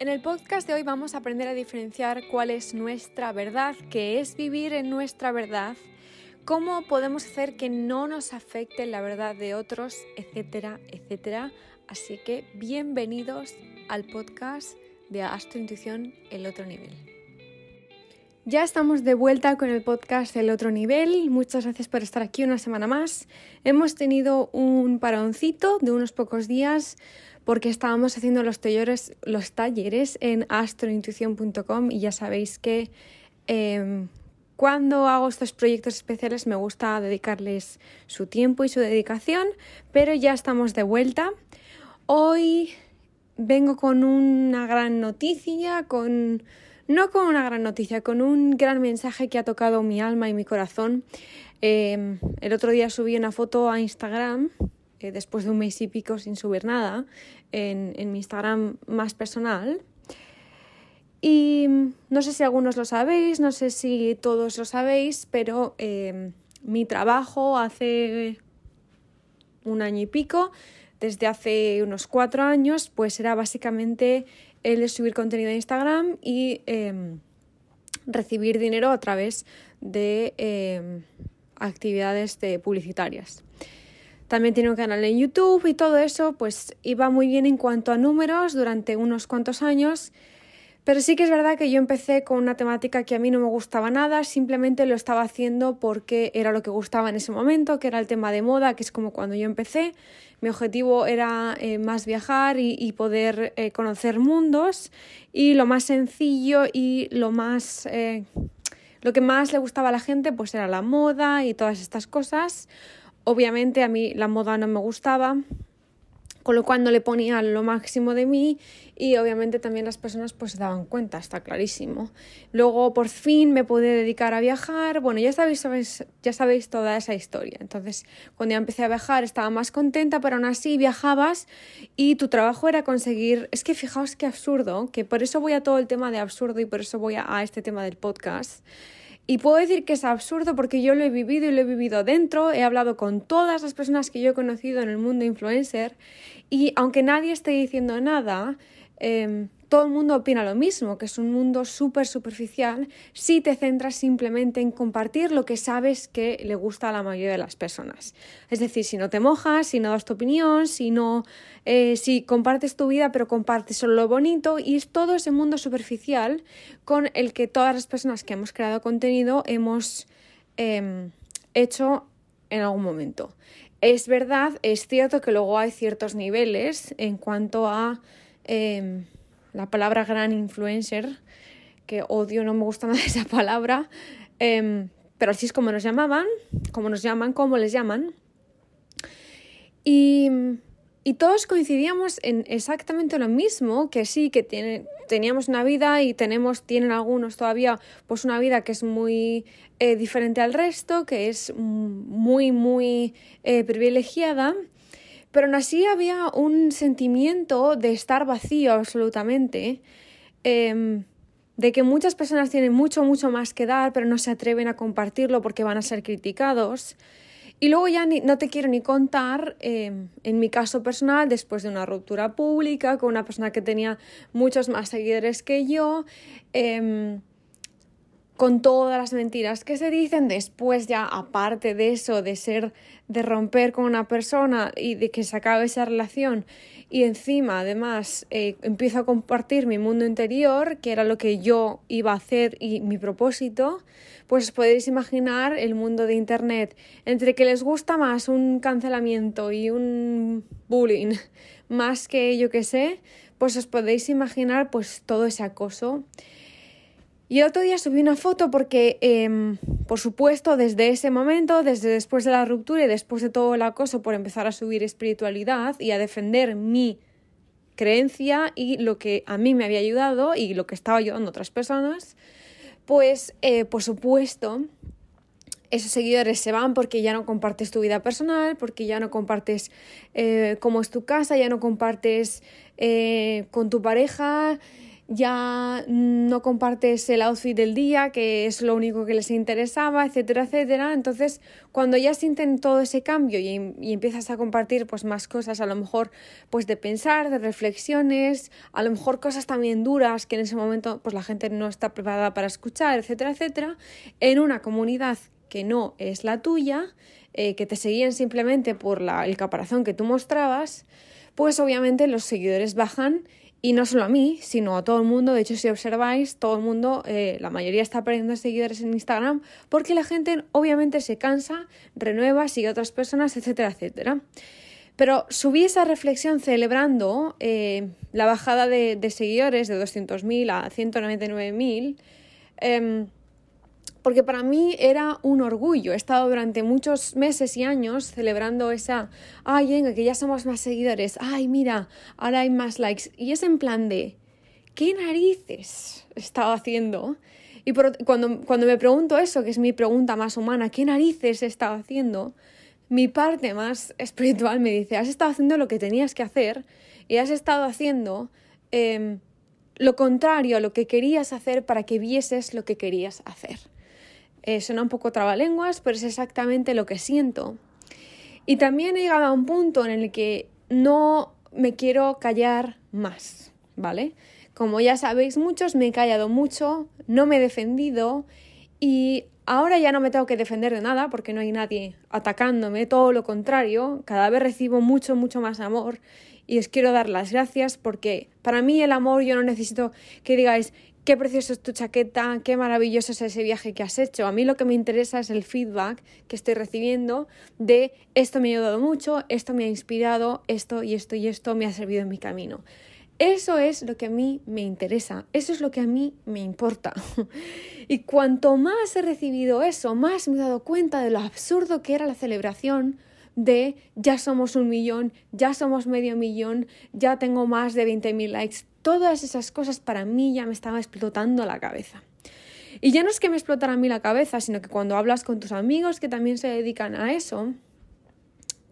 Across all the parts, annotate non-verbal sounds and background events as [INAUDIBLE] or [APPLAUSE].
En el podcast de hoy vamos a aprender a diferenciar cuál es nuestra verdad, qué es vivir en nuestra verdad, cómo podemos hacer que no nos afecte la verdad de otros, etcétera, etcétera. Así que bienvenidos al podcast de Astro Intuición El Otro Nivel. Ya estamos de vuelta con el podcast El Otro Nivel. Muchas gracias por estar aquí una semana más. Hemos tenido un paroncito de unos pocos días porque estábamos haciendo los talleres, los talleres en astrointuición.com y ya sabéis que em, cuando hago estos proyectos especiales me gusta dedicarles su tiempo y su dedicación, pero ya estamos de vuelta. Hoy vengo con una gran noticia, con no con una gran noticia, con un gran mensaje que ha tocado mi alma y mi corazón. Em, el otro día subí una foto a Instagram eh, después de un mes y pico sin subir nada, en, mi Instagram más personal. Y no sé si algunos lo sabéis, no sé si todos lo sabéis, pero eh, mi trabajo hace un año y pico, desde hace unos cuatro años, pues era básicamente el de subir contenido a Instagram y em, recibir dinero a través de em, actividades publicitarias. También tiene un canal en YouTube y todo eso pues iba muy bien en cuanto a números durante unos cuantos años. Pero sí que es verdad que yo empecé con una temática que a mí no me gustaba nada, simplemente lo estaba haciendo porque era lo que gustaba en ese momento, que era el tema de moda, que es como cuando yo empecé. Mi objetivo era eh, más viajar y, poder eh, conocer mundos y lo más sencillo y lo más... Eh, lo que más le gustaba a la gente pues era la moda y todas estas cosas. Obviamente a mí la moda no me gustaba, con lo cual no le ponía lo máximo de mí y obviamente también las personas pues se daban cuenta, está clarísimo. Luego por fin me pude dedicar a viajar, bueno, ya sabéis, ya sabéis toda esa historia. Entonces, cuando ya empecé a viajar estaba más contenta, pero aún así viajabas y tu trabajo era conseguir, es que fijaos qué absurdo, que por eso voy a todo el tema de absurdo y por eso voy a este tema del podcast. Y puedo decir que es absurdo porque yo lo he vivido y lo he vivido dentro, he hablado con todas las personas que yo he conocido en el mundo influencer. Y aunque nadie esté diciendo nada, em, todo el mundo opina lo mismo, que es un mundo súper superficial si te centras simplemente en compartir lo que sabes que le gusta a la mayoría de las personas. Es decir, si no te mojas, si no das tu opinión, si no, eh, si compartes tu vida pero compartes solo lo bonito y es todo ese mundo superficial con el que todas las personas que hemos creado contenido hemos em, hecho en algún momento. Es verdad, es cierto que luego hay ciertos niveles en cuanto a em, la palabra gran influencer, que odio, no me gusta [LAUGHS] nada esa palabra, em, pero así es como nos llamaban, como nos llaman, como les llaman. Y, y todos coincidíamos en exactamente lo mismo, que sí, que tiene, teníamos una vida y tenemos, tienen algunos todavía, pues una vida que es muy eh, diferente al resto, que es muy, muy eh, privilegiada pero aún así había un sentimiento de estar vacío absolutamente, em, de que muchas personas tienen mucho, mucho más que dar, pero no se atreven a compartirlo porque van a ser criticados. Y luego ya no te quiero ni contar, em, en mi caso personal, después de una ruptura pública con una persona que tenía muchos más seguidores que yo, em, con todas las mentiras que se dicen, después ya aparte de eso, de ser, de romper con una persona y de que se acabe esa relación. Y encima además eh, empiezo a compartir mi mundo interior, que era lo que yo iba a hacer y mi propósito, pues podéis imaginar el mundo de Internet, entre que les gusta más un cancelamiento y un bullying, [LAUGHS] más que yo que sé, pues os podéis imaginar pues todo ese acoso y el otro día subí una foto porque, em, por supuesto, desde ese momento, desde después de la ruptura y después de todo el acoso por empezar a subir espiritualidad y a defender mi creencia y lo que a mí me había ayudado y lo que estaba ayudando a otras personas, pues, eh, por supuesto, esos seguidores se van porque ya no compartes tu vida personal, porque ya no compartes eh, cómo es tu casa, ya no compartes eh, con tu pareja ya no compartes el outfit del día, que es lo único que les interesaba, etcétera, etcétera. Entonces, cuando ya sienten todo ese cambio y, y, empiezas a compartir pues más cosas, a lo mejor pues de pensar, de reflexiones, a lo mejor cosas también duras que en ese momento pues la gente no está preparada para escuchar, etcétera, etcétera, en una comunidad que no es la tuya, eh, que te seguían simplemente por la, el caparazón que tú mostrabas, pues obviamente los seguidores bajan y no solo a mí, sino a todo el mundo. De hecho, si observáis, todo el mundo, eh, la mayoría está perdiendo seguidores en Instagram porque la gente obviamente se cansa, renueva, sigue a otras personas, etcétera, etcétera. Pero subí esa reflexión celebrando eh, la bajada de, seguidores de 200.000 a 199.000 porque para mí era un orgullo. He estado durante muchos meses y años celebrando esa, ay, venga, que ya somos más seguidores, ay, mira, ahora hay más likes. Y es en plan de, ¿qué narices he estado haciendo? Y cuando, cuando me pregunto eso, que es mi pregunta más humana, ¿qué narices he estado haciendo? Mi parte más [LAUGHS] espiritual me dice, has estado haciendo lo que tenías que hacer y has estado haciendo em, lo contrario a lo que querías hacer para que vieses lo que querías hacer. Eh, suena un poco trabalenguas, pero es exactamente lo que siento. Y también he llegado a un punto en el que no me quiero callar más, ¿vale? Como ya sabéis muchos, me he callado mucho, no me he defendido y ahora ya no me tengo que defender de nada porque no hay nadie atacándome, todo lo contrario, cada vez recibo mucho, mucho más amor y os quiero dar las gracias porque para mí el amor yo no necesito que digáis qué precioso es tu chaqueta, qué maravilloso es ese viaje que has hecho. A mí lo que me interesa es el feedback que estoy recibiendo de esto me ha ayudado mucho, esto me ha inspirado, esto y esto y esto me ha servido en mi camino. Eso es lo que a mí me interesa, eso es lo que a mí me importa. [LAUGHS] y cuanto más he recibido eso, más me he dado cuenta de lo absurdo que era la celebración de ya somos un millón, ya somos medio millón, ya tengo más de 20.000 likes. Todas esas cosas para mí ya me estaban explotando la cabeza. Y ya no es que me explotara a mí la cabeza, sino que cuando hablas con tus amigos que también se dedican a eso,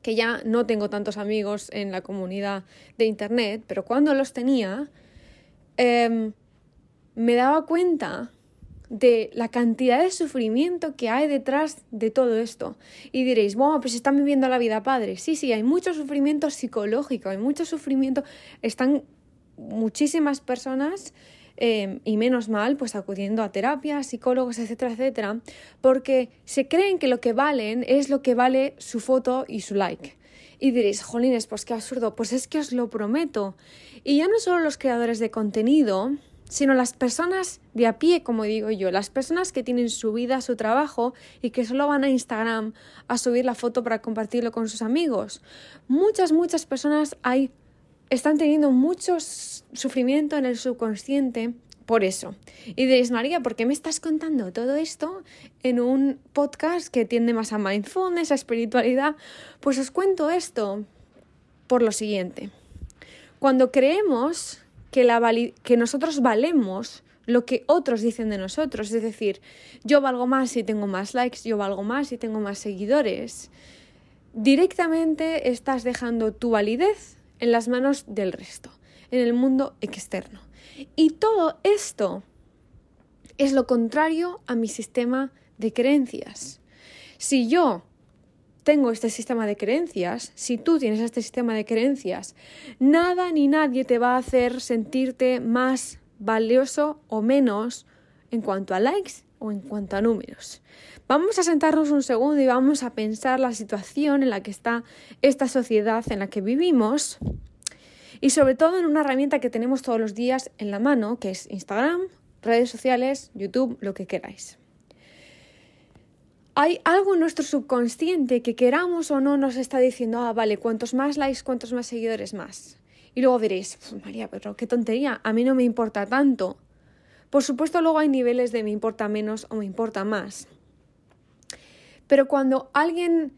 que ya no tengo tantos amigos en la comunidad de Internet, pero cuando los tenía, em, me daba cuenta de la cantidad de sufrimiento que hay detrás de todo esto. Y diréis, bueno, pues están viviendo la vida padre. Sí, sí, hay mucho sufrimiento psicológico, hay mucho sufrimiento. Están muchísimas personas, eh, y menos mal, pues acudiendo a terapias, psicólogos, etcétera, etcétera, porque se creen que lo que valen es lo que vale su foto y su like. Y diréis, jolines, pues qué absurdo. Pues es que os lo prometo. Y ya no solo los creadores de contenido, sino las personas de a pie, como digo yo, las personas que tienen su vida, su trabajo y que solo van a Instagram a subir la foto para compartirlo con sus amigos. Muchas, muchas personas hay, están teniendo mucho sufrimiento en el subconsciente por eso. Y diréis, María, ¿por qué me estás contando todo esto en un podcast que tiende más a mindfulness, a espiritualidad? Pues os cuento esto por lo siguiente. Cuando creemos que, nosotros valemos lo que otros dicen de nosotros. Es decir, yo valgo más si tengo más likes, yo valgo más si tengo más seguidores. Directamente estás dejando tu validez en las manos del resto, en el mundo externo. Y todo esto es lo contrario a mi sistema de creencias. Si yo tengo este sistema de creencias, si tú tienes este sistema de creencias, nada ni nadie te va a hacer sentirte más valioso o menos en cuanto a likes o en cuanto a números. Vamos a sentarnos un segundo y vamos a pensar la situación en la que está esta sociedad en la que vivimos y sobre todo en una herramienta que tenemos todos los días en la mano, que es Instagram, redes sociales, YouTube, lo que queráis hay algo en nuestro subconsciente que queramos o no nos está diciendo, ah, vale, cuantos más likes, cuantos más seguidores más. Y luego diréis, María, pero qué tontería, a mí no me importa tanto. Por supuesto, luego hay niveles de me importa menos o me importa más. Pero cuando alguien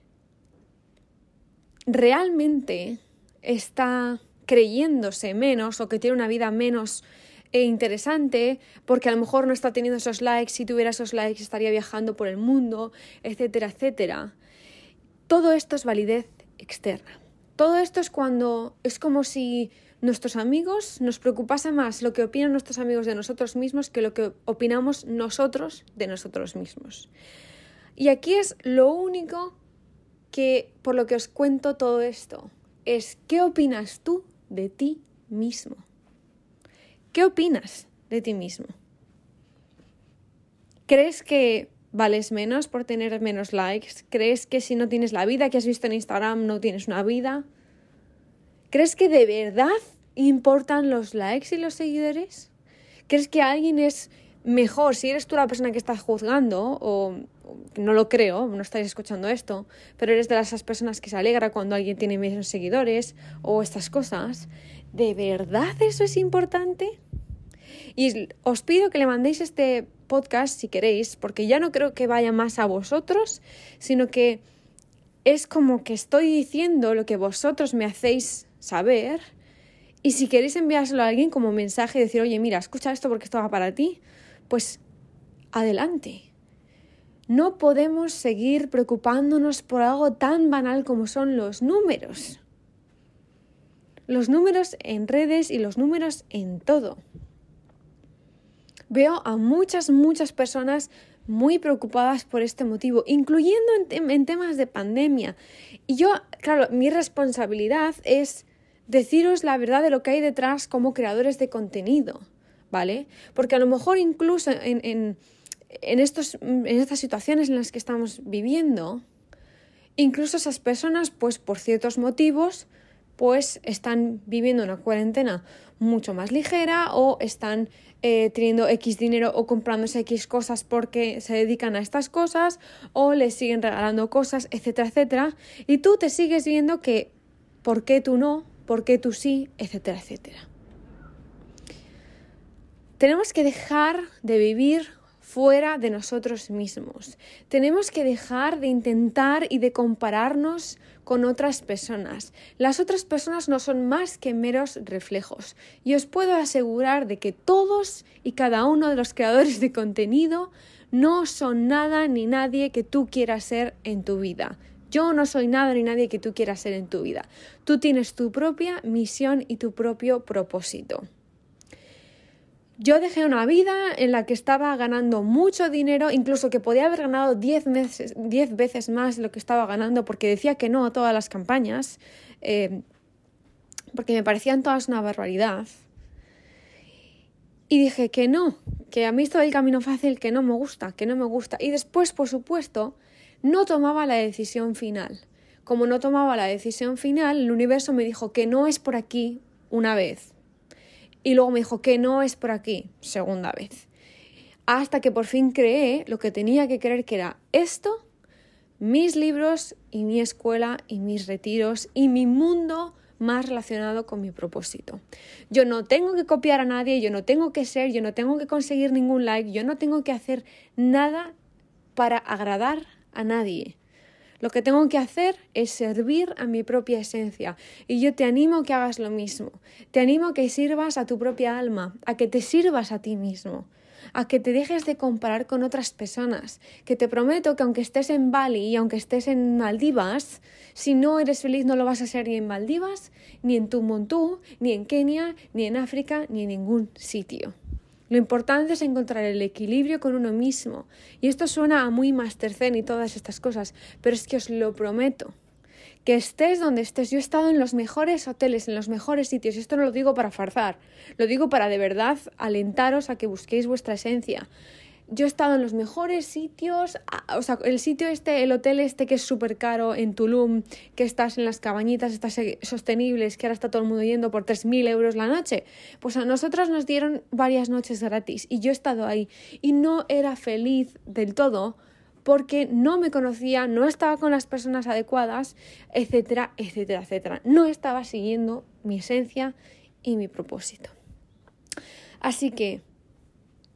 realmente está creyéndose menos o que tiene una vida menos e interesante porque a lo mejor no está teniendo esos likes, si tuviera esos likes estaría viajando por el mundo, etcétera, etcétera. Todo esto es validez externa. Todo esto es cuando es como si nuestros amigos, nos preocupase más lo que opinan nuestros amigos de nosotros mismos que lo que opinamos nosotros de nosotros mismos. Y aquí es lo único que, por lo que os cuento todo esto, es qué opinas tú de ti mismo. ¿Qué opinas de ti mismo? ¿Crees que vales menos por tener menos likes? ¿Crees que si no tienes la vida que has visto en Instagram no tienes una vida? ¿Crees que de verdad importan los likes y los seguidores? ¿Crees que alguien es mejor si eres tú la persona que estás juzgando o no lo creo, no estáis escuchando esto, pero eres de esas personas que se alegra cuando alguien tiene menos seguidores o estas cosas, ¿de verdad eso es importante? Y os pido que le mandéis este podcast si queréis, porque ya no creo que vaya más a vosotros, sino que es como que estoy diciendo lo que vosotros me hacéis saber. Y si queréis enviárselo a alguien como mensaje y decir, oye, mira, escucha esto porque esto va para ti, pues adelante. No podemos seguir preocupándonos por algo tan banal como son los números. Los números en redes y los números en todo. Veo a muchas, muchas personas muy preocupadas por este motivo, incluyendo en, temas de pandemia. Y yo, claro, mi responsabilidad es deciros la verdad de lo que hay detrás como creadores de contenido, ¿vale? Porque a lo mejor incluso en estos, en estas situaciones en las que estamos viviendo, incluso esas personas, pues por ciertos motivos, pues están viviendo una cuarentena mucho más ligera o están eh, teniendo X dinero o comprándose X cosas porque se dedican a estas cosas o les siguen regalando cosas, etcétera, etcétera. Y tú te sigues viendo que por qué tú no, por qué tú sí, etcétera, etcétera. Tenemos que dejar de vivir fuera de nosotros mismos. Tenemos que dejar de intentar y de compararnos con otras personas. Las otras personas no son más que meros reflejos. Y os puedo asegurar de que todos y cada uno de los creadores de contenido no son nada ni nadie que tú quieras ser en tu vida. Yo no soy nada ni nadie que tú quieras ser en tu vida. Tú tienes tu propia misión y tu propio propósito. Yo dejé una vida en la que estaba ganando mucho dinero, incluso que podía haber ganado 10 veces, veces más lo que estaba ganando porque decía que no a todas las campañas, eh, porque me parecían todas una barbaridad. Y dije que no, que a mí esto del camino fácil, que no me gusta, que no me gusta. Y después, por supuesto, no tomaba la decisión final. Como no tomaba la decisión final, el universo me dijo que no es por aquí una vez, y luego me dijo que no es por aquí, segunda vez. Hasta que por fin creé lo que tenía que creer que era esto, mis libros y mi escuela y mis retiros y mi mundo más relacionado con mi propósito. Yo no tengo que copiar a nadie, yo no tengo que ser, yo no tengo que conseguir ningún like, yo no tengo que hacer nada para agradar a nadie. Lo que tengo que hacer es servir a mi propia esencia. Y yo te animo a que hagas lo mismo. Te animo a que sirvas a tu propia alma, a que te sirvas a ti mismo, a que te dejes de comparar con otras personas. Que te prometo que aunque estés en Bali y aunque estés en Maldivas, si no eres feliz no lo vas a ser ni en Maldivas, ni en Tumontú, ni en Kenia, ni en África, ni en ningún sitio. Lo importante es encontrar el equilibrio con uno mismo. Y esto suena a muy Master Zen y todas estas cosas, pero es que os lo prometo. Que estés donde estés. Yo he estado en los mejores hoteles, en los mejores sitios. Y esto no lo digo para farzar. Lo digo para de verdad alentaros a que busquéis vuestra esencia yo he estado en los mejores sitios, o sea, el sitio este, el hotel este que es súper caro en Tulum, que estás en las cabañitas estas sostenibles, que ahora está todo el mundo yendo por 3.000 euros la noche, pues a nosotros nos dieron varias noches gratis y yo he estado ahí y no era feliz del todo porque no me conocía, no estaba con las personas adecuadas, etcétera, etcétera, etcétera. No estaba siguiendo mi esencia y mi propósito. Así que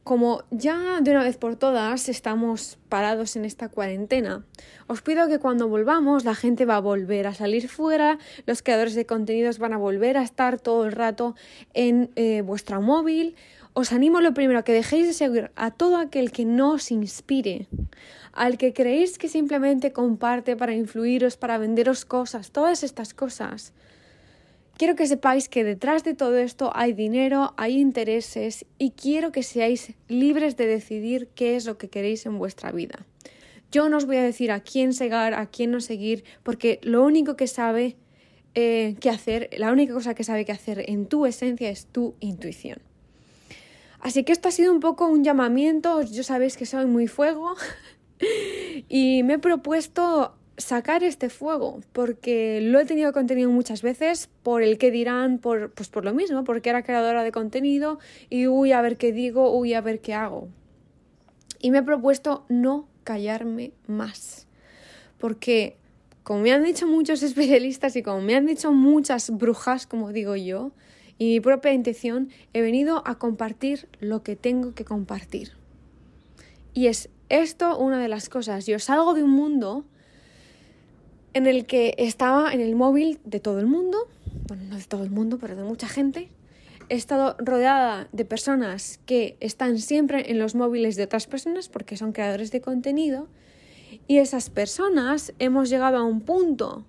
como ya de una vez por todas estamos parados en esta cuarentena, os pido que cuando volvamos la gente va a volver a salir fuera, los creadores de contenidos van a volver a estar todo el rato en eh, vuestra móvil. Os animo lo primero a que dejéis de seguir a todo aquel que no os inspire, al que creéis que simplemente comparte para influiros, para venderos cosas, todas estas cosas quiero que sepáis que detrás de todo esto hay dinero, hay intereses y quiero que seáis libres de decidir qué es lo que queréis en vuestra vida. Yo no os voy a decir a quién seguir, a quién no seguir, porque lo único que sabe eh, qué hacer, la única cosa que sabe qué hacer en tu esencia es tu intuición. Así que esto ha sido un poco un llamamiento, yo sabéis que soy muy fuego [LAUGHS] y me he propuesto sacar este fuego, porque lo he tenido contenido muchas veces por el que dirán, por, pues por lo mismo, porque era creadora de contenido y uy, a ver qué digo, uy, a ver qué hago. Y me he propuesto no callarme más, porque como me han dicho muchos [LAUGHS] especialistas y como me han dicho muchas brujas, como digo yo, y mi propia intención, he venido a compartir lo que tengo que compartir. Y es esto una de las cosas. Yo salgo de un mundo en el que estaba en el móvil de todo el mundo, bueno, no de todo el mundo, pero de mucha gente. He estado rodeada de personas que están siempre en los móviles de otras personas porque son creadores de contenido y esas personas hemos llegado a un punto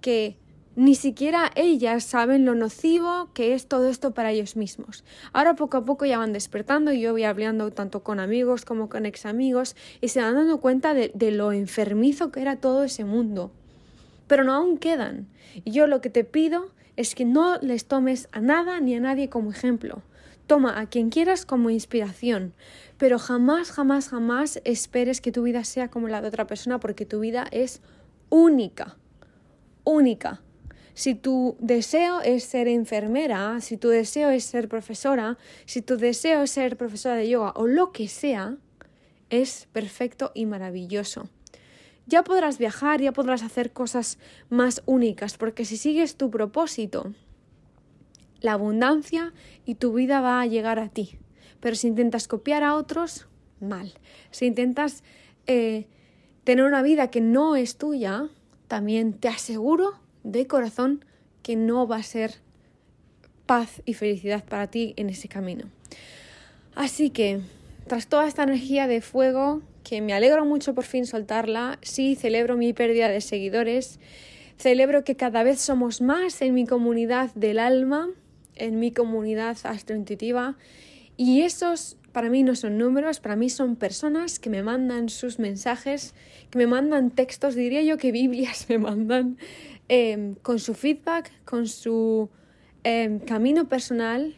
que ni siquiera ellas saben lo nocivo que es todo esto para ellos mismos. Ahora poco a poco ya van despertando y yo voy hablando tanto con amigos como con ex amigos y se van dando cuenta de, de lo enfermizo que era todo ese mundo pero no aún quedan. Y yo lo que te pido es que no les tomes a nada ni a nadie como ejemplo. Toma a quien quieras como inspiración, pero jamás, jamás, jamás esperes que tu vida sea como la de otra persona porque tu vida es única, única. Si tu deseo es ser enfermera, si tu deseo es ser profesora, si tu deseo es ser profesora de yoga o lo que sea, es perfecto y maravilloso ya podrás viajar, ya podrás hacer cosas más únicas, porque si sigues tu propósito, la abundancia y tu vida va a llegar a ti. Pero si intentas copiar a otros, mal. Si intentas eh, tener una vida que no es tuya, también te aseguro de corazón que no va a ser paz y felicidad para ti en ese camino. Así que, tras toda esta energía de fuego que me alegro mucho por fin soltarla. Sí, celebro mi pérdida de seguidores. Celebro que cada vez somos más en mi comunidad del alma, en mi comunidad astrointuitiva. Y esos para mí no son números, para mí son personas que me mandan sus mensajes, que me mandan textos, diría yo que Biblias [LAUGHS] me mandan, em, con su feedback, con su em, camino personal.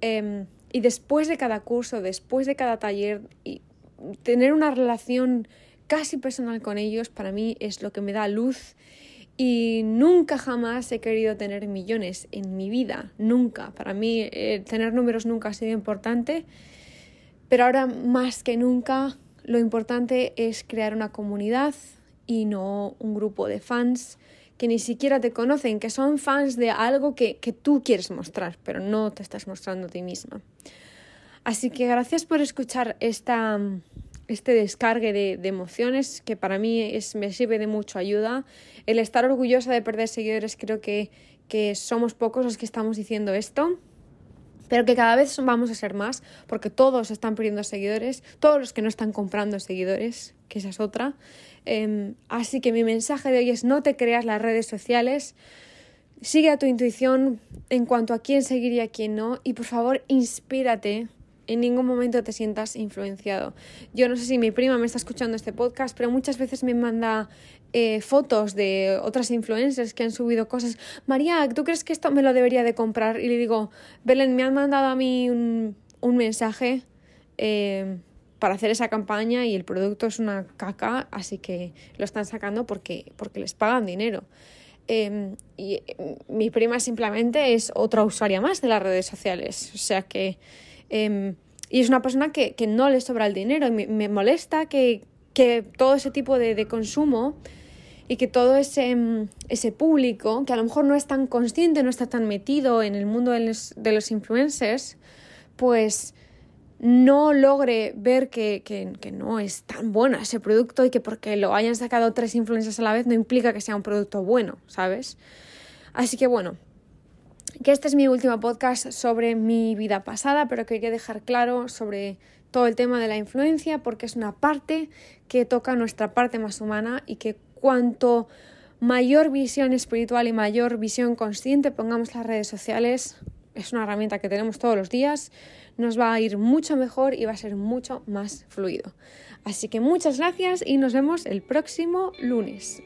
Em, y después de cada curso, después de cada taller, y tener una relación casi personal con ellos para mí es lo que me da luz y nunca jamás he querido tener millones en mi vida, nunca. Para mí eh, tener números nunca ha sido importante, pero ahora más que nunca lo importante es crear una comunidad y no un grupo de fans que ni siquiera te conocen, que son fans de algo que, que tú quieres mostrar, pero no te estás mostrando a ti misma. Así que gracias por escuchar este descargue de, emociones que para mí es, me sirve de mucha ayuda. El estar orgullosa de perder seguidores, creo que, que somos pocos los que estamos diciendo esto pero que cada vez vamos a ser más, porque todos están perdiendo seguidores, todos los que no están comprando seguidores, que esa es otra. Em, así que mi mensaje de hoy es no te creas las redes sociales, sigue a tu intuición en cuanto a quién seguir y a quién no, y por favor inspírate en ningún momento te sientas influenciado. Yo no sé si mi prima me está escuchando este podcast, pero muchas veces me manda eh, fotos de otras influencers que han subido cosas. María, ¿tú crees que esto me lo debería de comprar? Y le digo, Belén, me han mandado a mí un, mensaje eh, para hacer esa campaña y el producto es una caca, así que lo están sacando porque, porque les pagan dinero. Em, y mi prima simplemente es otra usuaria más de las redes sociales. O sea que Em, y es una persona que, no le sobra el dinero. Y me, molesta que, todo ese tipo de, consumo y que todo ese, em, ese, público, que a lo mejor no es tan consciente, no está tan metido en el mundo de los, de los influencers, pues no logre ver que, que, no es tan bueno ese producto y que porque lo hayan sacado tres influencers a la vez no implica que sea un producto bueno, ¿sabes? Así que bueno, que este es mi último podcast sobre mi vida pasada, pero quería dejar claro sobre todo el tema de la influencia porque es una parte que toca nuestra parte más humana y que cuanto mayor visión espiritual y mayor visión consciente pongamos las redes sociales, es una herramienta que tenemos todos los días, nos va a ir mucho mejor y va a ser mucho más fluido. Así que muchas gracias y nos vemos el próximo lunes.